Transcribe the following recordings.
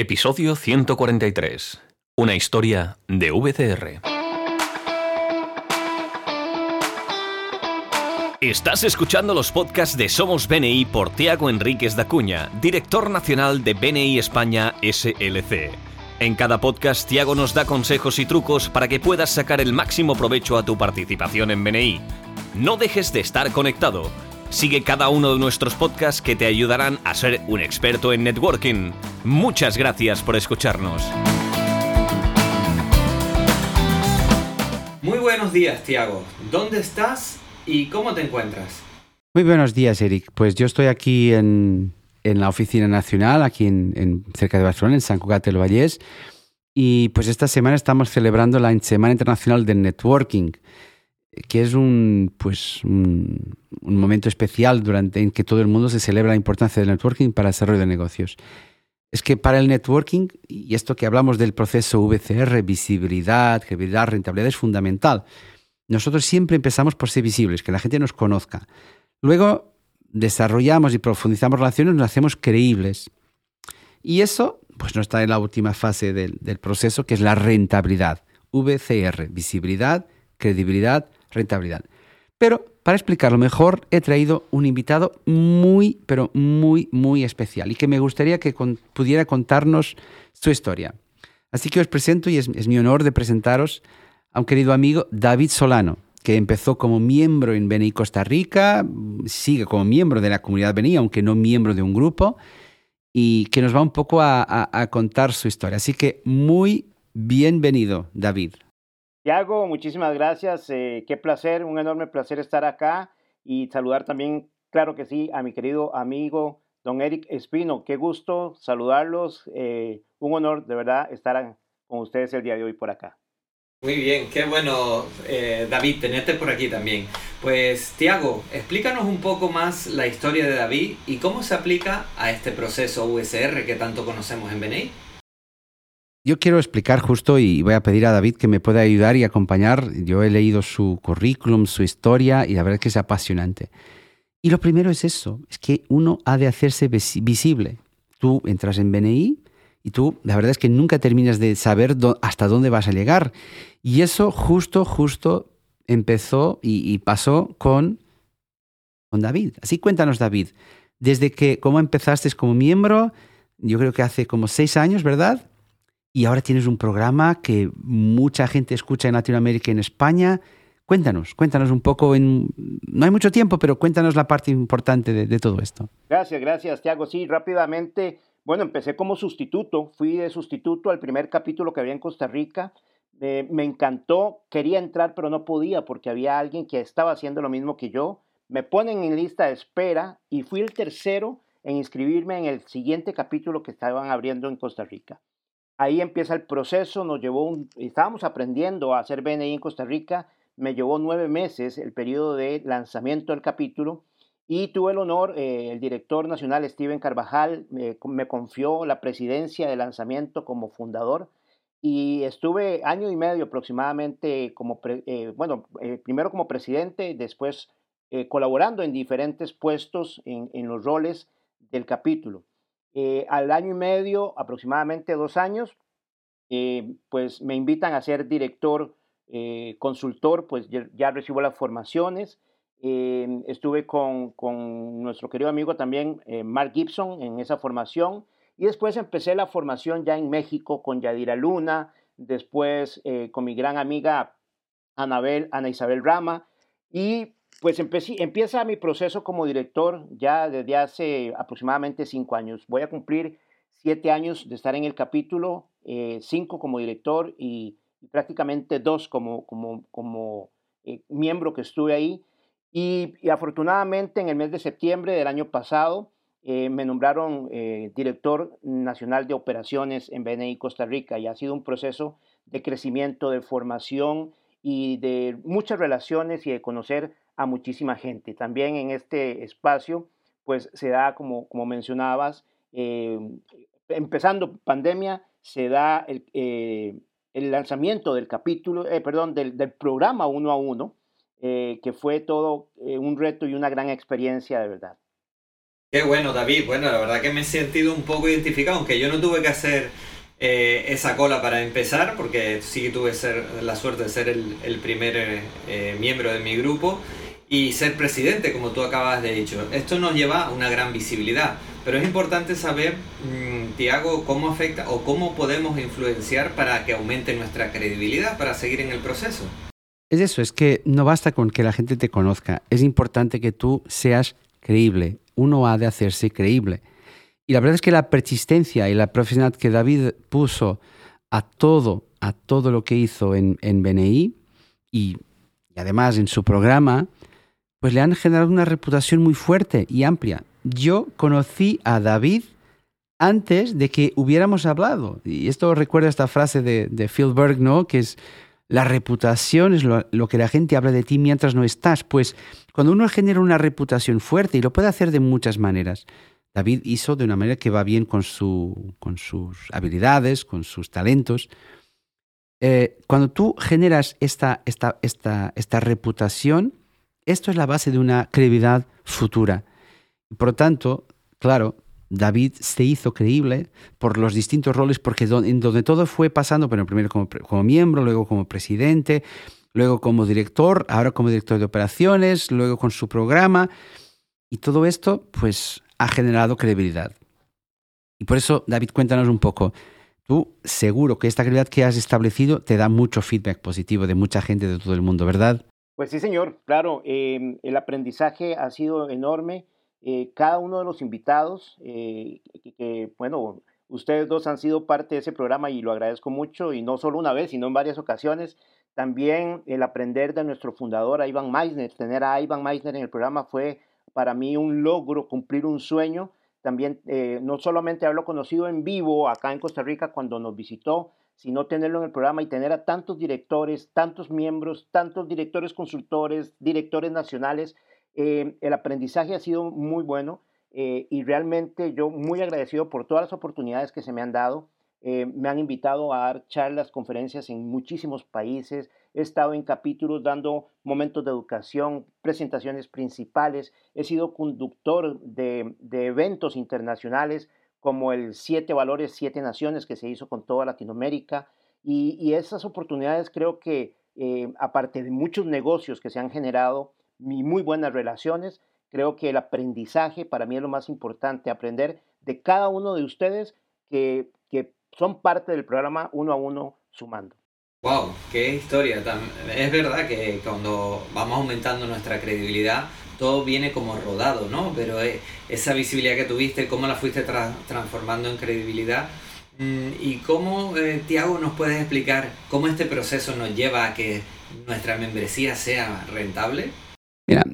Episodio 143. Una historia de VCR. Estás escuchando los podcasts de Somos BNI por Tiago Enríquez da Cuña, director nacional de BNI España SLC. En cada podcast, Tiago nos da consejos y trucos para que puedas sacar el máximo provecho a tu participación en BNI. No dejes de estar conectado. Sigue cada uno de nuestros podcasts que te ayudarán a ser un experto en networking. Muchas gracias por escucharnos. Muy buenos días, Tiago. ¿Dónde estás y cómo te encuentras? Muy buenos días, Eric. Pues yo estoy aquí en, en la Oficina Nacional, aquí en, en, cerca de Barcelona, en San Cugat del Vallès. Y pues esta semana estamos celebrando la Semana Internacional del Networking que es un, pues, un, momento especial durante en que todo el mundo se celebra la importancia del networking para el desarrollo de negocios. Es que para el networking, y esto que hablamos del proceso VCR, visibilidad, credibilidad, rentabilidad, es fundamental. Nosotros siempre empezamos por ser visibles, que la gente nos conozca. Luego desarrollamos y profundizamos relaciones, nos hacemos creíbles. Y eso pues no está en la última fase del, del proceso, que es la rentabilidad. VCR, visibilidad, credibilidad, rentabilidad. Pero para explicarlo mejor he traído un invitado muy, pero muy, muy especial y que me gustaría que pudiera contarnos su historia. Así que os presento y es, es mi honor de presentaros a un querido amigo, David Solano, que empezó como miembro en BNI Costa Rica, sigue como miembro de la comunidad BNI, aunque no miembro de un grupo, y que nos va un poco a, a, a contar su historia. Así que muy bienvenido, David. Tiago, muchísimas gracias. Eh, qué placer, un enorme placer estar acá y saludar también, claro que sí, a mi querido amigo don Eric Espino. Qué gusto saludarlos. Eh, un honor de verdad estar con ustedes el día de hoy por acá. Muy bien, qué bueno, eh, David, tenerte por aquí también. Pues, Tiago, explícanos un poco más la historia de David y cómo se aplica a este proceso USR que tanto conocemos en BNI. Yo quiero explicar justo y voy a pedir a David que me pueda ayudar y acompañar. Yo he leído su currículum, su historia y la verdad es que es apasionante. Y lo primero es eso, es que uno ha de hacerse visible. Tú entras en BNI y tú, la verdad es que nunca terminas de saber hasta dónde vas a llegar. Y eso justo, justo empezó y, pasó con, con David. Así cuéntanos, David, desde que, cómo empezaste como miembro, yo creo que hace como seis años, ¿verdad? Y ahora tienes un programa que mucha gente escucha en Latinoamérica y en España. Cuéntanos, cuéntanos un poco, en, no hay mucho tiempo, pero cuéntanos la parte importante de, todo esto. Gracias, gracias, Tiago. Sí, rápidamente, bueno, empecé como sustituto, fui de sustituto al primer capítulo que había en Costa Rica. Me encantó, quería entrar, pero no podía porque había alguien que estaba haciendo lo mismo que yo. Me ponen en lista de espera y fui el tercero en inscribirme en el siguiente capítulo que estaban abriendo en Costa Rica. Ahí empieza el proceso, nos llevó un, estábamos aprendiendo a hacer BNI en Costa Rica, me llevó nueve meses el periodo de lanzamiento del capítulo y tuve el honor, eh, el director nacional Steven Carvajal me confió la presidencia de lanzamiento como fundador y estuve año y medio aproximadamente como, eh, bueno, eh, primero como presidente, después colaborando en diferentes puestos en, en los roles del capítulo. Eh, al año y medio, aproximadamente dos años, eh, pues me invitan a ser director, eh, consultor, pues ya, recibo las formaciones. estuve con, con, nuestro querido amigo también, Mark Gibson, en esa formación. Y después empecé la formación ya en México con Yadira Luna, después con mi gran amiga Anabel, Ana Isabel Rama. Y pues empieza mi proceso como director ya desde hace aproximadamente cinco años. Voy a cumplir siete años de estar en el capítulo, eh, cinco como director y, prácticamente dos como, eh, miembro que estuve ahí. Y, afortunadamente en el mes de septiembre del año pasado eh, me nombraron director nacional de operaciones en BNI Costa Rica y ha sido un proceso de crecimiento, de formación y de muchas relaciones y de conocer a muchísima gente. También en este espacio, pues se da, como, como mencionabas, eh, empezando pandemia, se da el, eh, el lanzamiento del capítulo, eh, perdón, del, del, programa uno a uno, que fue todo un reto y una gran experiencia de verdad. Qué bueno, David. Bueno, la verdad que me he sentido un poco identificado, aunque yo no tuve que hacer eh, esa cola para empezar, porque sí tuve ser, la suerte de ser el, primer eh, miembro de mi grupo y ser presidente, como tú acabas de dicho. Esto nos lleva a una gran visibilidad, pero es importante saber, mm, Tiago, cómo afecta o cómo podemos influenciar para que aumente nuestra credibilidad para seguir en el proceso. Es eso, es que no basta con que la gente te conozca, es importante que tú seas creíble, uno ha de hacerse creíble. Y la verdad es que la persistencia y la profesionalidad que David puso a todo, a todo lo que hizo en, en BNI y, y además en su programa, pues le han generado una reputación muy fuerte y amplia. Yo conocí a David antes de que hubiéramos hablado. Y esto recuerda esta frase de, Phil Berg, ¿no? Que es, la reputación es lo, que la gente habla de ti mientras no estás. Pues cuando uno genera una reputación fuerte, y lo puede hacer de muchas maneras, David hizo de una manera que va bien con sus habilidades, con sus talentos. Eh, cuando tú generas esta, esta, esta, esta reputación, esto es la base de una credibilidad futura. Por lo tanto, claro, David se hizo creíble por los distintos roles, porque en donde todo fue pasando, bueno, primero como, como, miembro, luego como presidente, luego como director, ahora como director de operaciones, luego con su programa. Y todo esto, pues, ha generado credibilidad. Y por eso, David, cuéntanos un poco. Tú seguro que esta credibilidad que has establecido te da mucho feedback positivo de mucha gente de todo el mundo, ¿verdad? Pues sí, señor, claro, em, el aprendizaje ha sido enorme. Eh, cada uno de los invitados, eh, bueno, ustedes dos han sido parte de ese programa y lo agradezco mucho, y no solo una vez, sino en varias ocasiones. También el aprender de nuestro fundador, Ivan Meisner, tener a Ivan Meisner en el programa fue para mí un logro, cumplir un sueño. También eh, no solamente haberlo conocido en vivo acá en Costa Rica cuando nos visitó, sino tenerlo en el programa y tener a tantos directores, tantos miembros, tantos directores consultores, directores nacionales. Eh, el aprendizaje ha sido muy bueno eh, y realmente yo muy agradecido por todas las oportunidades que se me han dado. Eh, me han invitado a dar charlas, conferencias en muchísimos países. He estado en capítulos dando momentos de educación, presentaciones principales. He sido conductor de, de eventos internacionales como el Siete Valores, Siete Naciones que se hizo con toda Latinoamérica. Y, esas oportunidades creo que, eh, aparte de muchos negocios que se han generado y muy buenas relaciones, creo que el aprendizaje para mí es lo más importante, aprender de cada uno de ustedes que, que son parte del programa uno a uno sumando. Wow, qué historia. Es verdad que cuando vamos aumentando nuestra credibilidad, todo viene como rodado, ¿no? Pero eh, esa visibilidad que tuviste, cómo la fuiste transformando en credibilidad. Mm, ¿Y cómo, eh, Tiago, nos puedes explicar cómo este proceso nos lleva a que nuestra membresía sea rentable? Mira,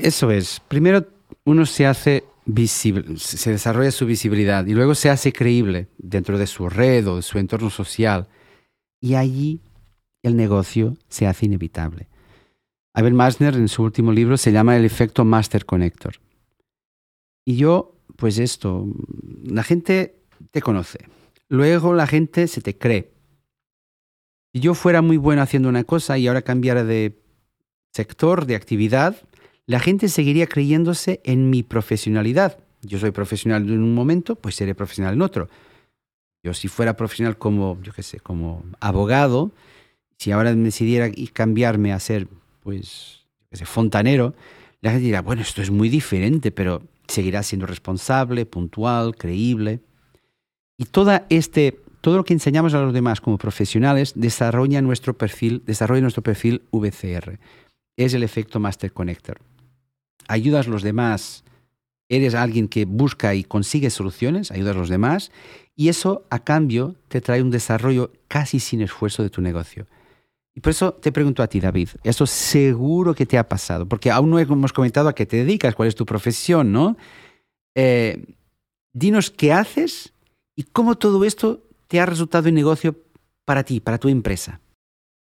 eso es. Primero uno se hace visible, se desarrolla su visibilidad y luego se hace creíble dentro de su red o de su entorno social. Y allí el negocio se hace inevitable. Abel Masner en su último libro se llama El efecto Master Connector. Y yo, pues esto, la gente te conoce, luego la gente se te cree. Si yo fuera muy bueno haciendo una cosa y ahora cambiara de sector, de actividad, la gente seguiría creyéndose en mi profesionalidad. Yo soy profesional en un momento, pues seré profesional en otro. Yo si fuera profesional como, yo qué sé, como abogado, si ahora decidiera cambiarme a ser, pues, fontanero, la gente dirá, bueno, esto es muy diferente, pero seguirá siendo responsable, puntual, creíble. Y toda este, todo lo que enseñamos a los demás como profesionales desarrolla nuestro perfil, desarrolla nuestro perfil VCR. Es el efecto Master Connector. Ayudas a los demás, eres alguien que busca y consigue soluciones, ayudas a los demás, y eso a cambio te trae un desarrollo casi sin esfuerzo de tu negocio. Y por eso te pregunto a ti, David, eso seguro que te ha pasado, porque aún no hemos comentado a qué te dedicas, cuál es tu profesión, ¿no? Eh, dinos qué haces y cómo todo esto te ha resultado en negocio para ti, para tu empresa.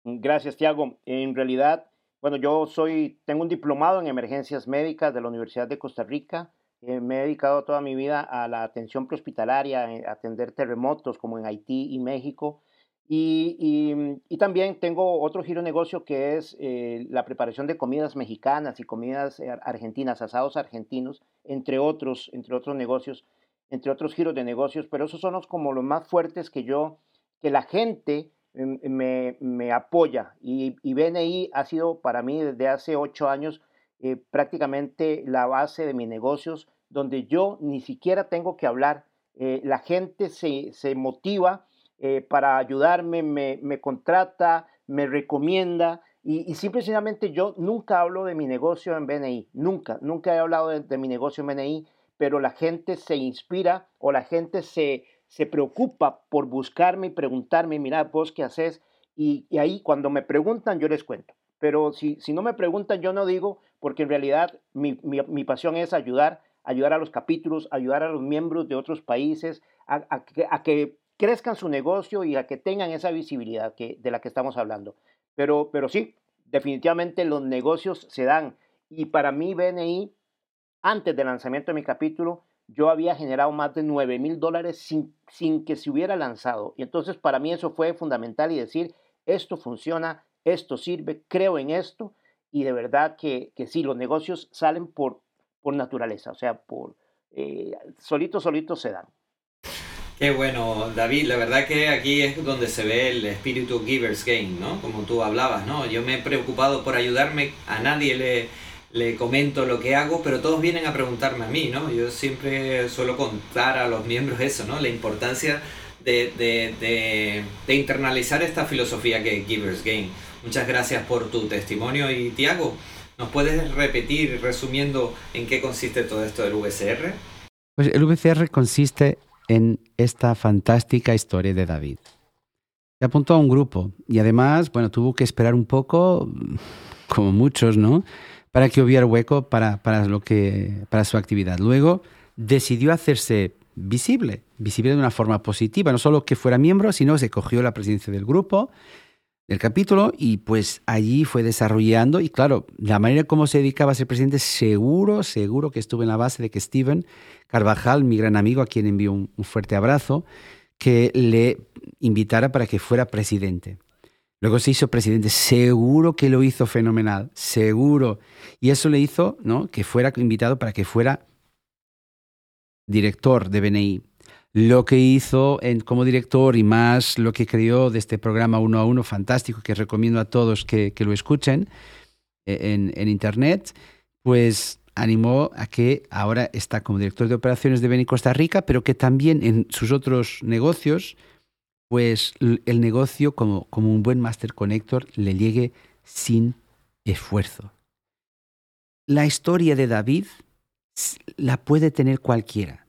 Gracias, Tiago. En realidad, bueno, yo soy, tengo un diplomado en emergencias médicas de la Universidad de Costa Rica. Eh, me he dedicado toda mi vida a la atención prehospitalaria, a atender terremotos como en Haití y México Y, también tengo otro giro negocio que es eh, la preparación de comidas mexicanas y comidas eh, argentinas, asados argentinos, entre otros, entre otros negocios, entre otros giros de negocios, pero esos son los, como los más fuertes que yo, que la gente em, me, me apoya. Y, y, BNI ha sido para mí desde hace ocho años eh, prácticamente la base de mis negocios, donde yo ni siquiera tengo que hablar. la gente se, se motiva eh, para ayudarme, me, me, contrata, me recomienda y, y simplemente yo nunca hablo de mi negocio en BNI, nunca, nunca he hablado de, mi negocio en BNI, pero la gente se inspira o la gente se, se preocupa por buscarme y preguntarme, mira, vos qué haces, y, y, ahí cuando me preguntan yo les cuento. Pero si, si no me preguntan yo no digo, porque en realidad mi, mi, mi pasión es ayudar, ayudar a los capítulos, ayudar a los miembros de otros países a, a, a que crezcan su negocio y a que tengan esa visibilidad que, de la que estamos hablando. Pero, pero sí, definitivamente los negocios se dan. Y para mí, BNI, antes del lanzamiento de mi capítulo, yo había generado más de 9 mil dólares sin, sin que se hubiera lanzado. Y entonces para mí eso fue fundamental y decir, esto funciona, esto sirve, creo en esto. Y de verdad que, que sí, los negocios salen por, por naturaleza, o sea, por eh, solitos, solitos se dan. Qué bueno, David, la verdad que aquí es donde se ve el espíritu Givers Game, ¿no? Como tú hablabas, ¿no? Yo me he preocupado por ayudarme, a nadie le, le comento lo que hago, pero todos vienen a preguntarme a mí, ¿no? Yo siempre suelo contar a los miembros eso, ¿no? La importancia de, internalizar esta filosofía que es Givers Game. Muchas gracias por tu testimonio y Tiago, ¿nos puedes repetir resumiendo en qué consiste todo esto del VCR? Pues el VCR consiste en esta fantástica historia de David. Se apuntó a un grupo y además, bueno, tuvo que esperar un poco, como muchos, ¿no? Para que hubiera hueco para, para, lo que, para su actividad. Luego decidió hacerse visible, visible de una forma positiva, no solo que fuera miembro, sino que se cogió la presidencia del grupo, del capítulo, y pues allí fue desarrollando, y claro, la manera como se dedicaba a ser presidente, seguro, seguro que estuvo en la base de que Steven Carvajal, mi gran amigo, a quien envío un, fuerte abrazo, que le invitara para que fuera presidente. Luego se hizo presidente, seguro que lo hizo fenomenal, seguro. Y eso le hizo ¿no? que fuera invitado para que fuera director de BNI. Lo que hizo como director y más lo que creó de este programa uno a uno fantástico que recomiendo a todos que, lo escuchen eh, en, en internet, pues animó a que ahora está como director de operaciones de Beni Costa Rica, pero que también en sus otros negocios, pues el negocio como, como un buen Master Connector le llegue sin esfuerzo. La historia de David la puede tener cualquiera,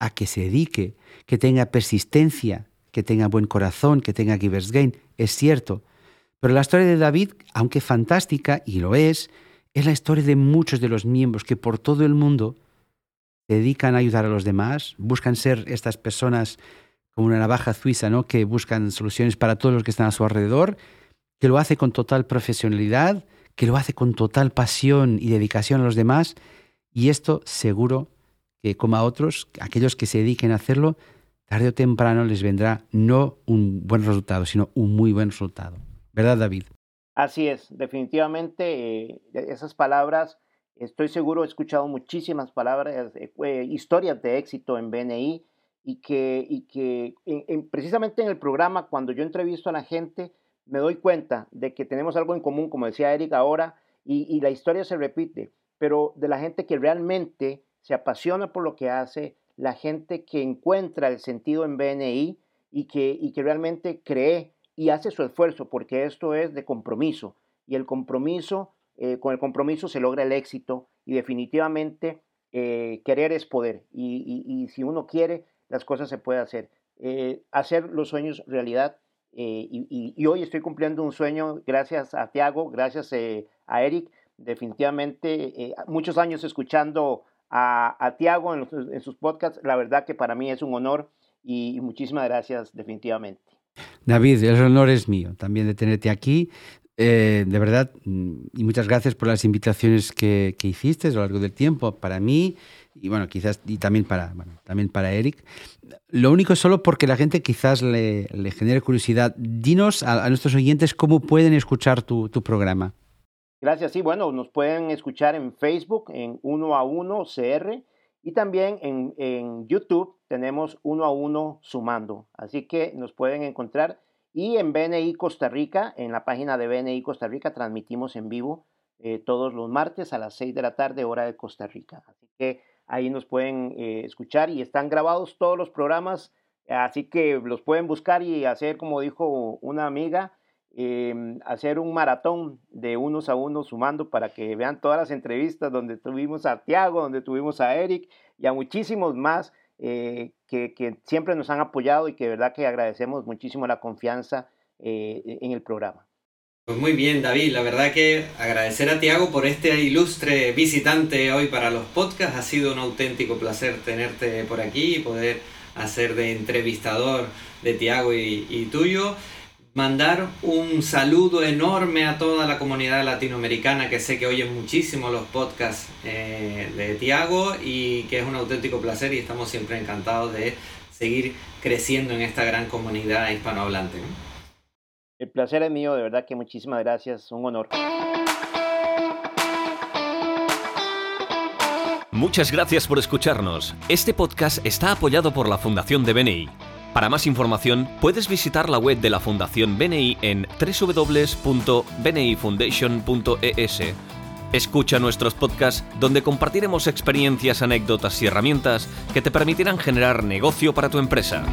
a que se dedique, que tenga persistencia, que tenga buen corazón, que tenga givers gain, es cierto. Pero la historia de David, aunque fantástica, y lo es, es la historia de muchos de los miembros que por todo el mundo dedican a ayudar a los demás, buscan ser estas personas como una navaja suiza, ¿no? que buscan soluciones para todos los que están a su alrededor, que lo hace con total profesionalidad, que lo hace con total pasión y dedicación a los demás, y esto seguro que como a otros, aquellos que se dediquen a hacerlo, tarde o temprano les vendrá no un buen resultado, sino un muy buen resultado. ¿Verdad, David? Así es, definitivamente eh, esas palabras, estoy seguro, he escuchado muchísimas palabras, eh, historias de éxito en BNI y que, y que precisamente en el programa, cuando yo entrevisto a la gente, me doy cuenta de que tenemos algo en común, como decía Eric ahora, y, y la historia se repite, pero de la gente que realmente se apasiona por lo que hace, la gente que encuentra el sentido en BNI y que, y que realmente cree y hace su esfuerzo, porque esto es de compromiso. Y el compromiso, eh, con el compromiso se logra el éxito y definitivamente eh, querer es poder. Y, si uno quiere, las cosas se pueden hacer. Eh, hacer los sueños realidad. Y, hoy estoy cumpliendo un sueño gracias a Tiago, gracias a Eric. Definitivamente, muchos años escuchando a, a Tiago en, en sus podcasts. La verdad que para mí es un honor y muchísimas gracias definitivamente. David, el honor es mío también de tenerte aquí. Eh, de verdad, mm, y muchas gracias por las invitaciones que, hiciste a lo largo del tiempo. Para mí y bueno, quizás y también para, también para Eric. Lo único es solo porque la gente quizás le, le genere curiosidad. Dinos a, nuestros oyentes cómo pueden escuchar tu, tu, programa. Gracias, sí, bueno, nos pueden escuchar en Facebook, en uno a uno CR, y también en, en YouTube tenemos uno a uno sumando. Así que nos pueden encontrar. Y en BNI Costa Rica, en la página de BNI Costa Rica, transmitimos en vivo eh, todos los martes a las 6 de la tarde, hora de Costa Rica. Así que ahí nos pueden eh, escuchar y están grabados todos los programas, así que los pueden buscar y hacer, como dijo una amiga, em, hacer un maratón de unos a unos sumando para que vean todas las entrevistas donde tuvimos a Tiago, donde tuvimos a Eric y a muchísimos más eh, que, siempre nos han apoyado y que de verdad que agradecemos muchísimo la confianza en el programa. Pues muy bien, David. La verdad que agradecer a Tiago por este ilustre visitante hoy para los podcasts. Ha sido un auténtico placer tenerte por aquí y poder hacer de entrevistador de Tiago y, tuyo. Mandar un saludo enorme a toda la comunidad latinoamericana que sé que oye muchísimo los podcasts eh, de Tiago y que es un auténtico placer y estamos siempre encantados de seguir creciendo en esta gran comunidad hispanohablante. El placer es mío, de verdad que muchísimas gracias, un honor. Muchas gracias por escucharnos. Este podcast está apoyado por la Fundación de BNI. Para más información, puedes visitar la web de la Fundación BNI en www.bnifoundation.es. Escucha nuestros podcasts donde compartiremos experiencias, anécdotas y herramientas que te permitirán generar negocio para tu empresa.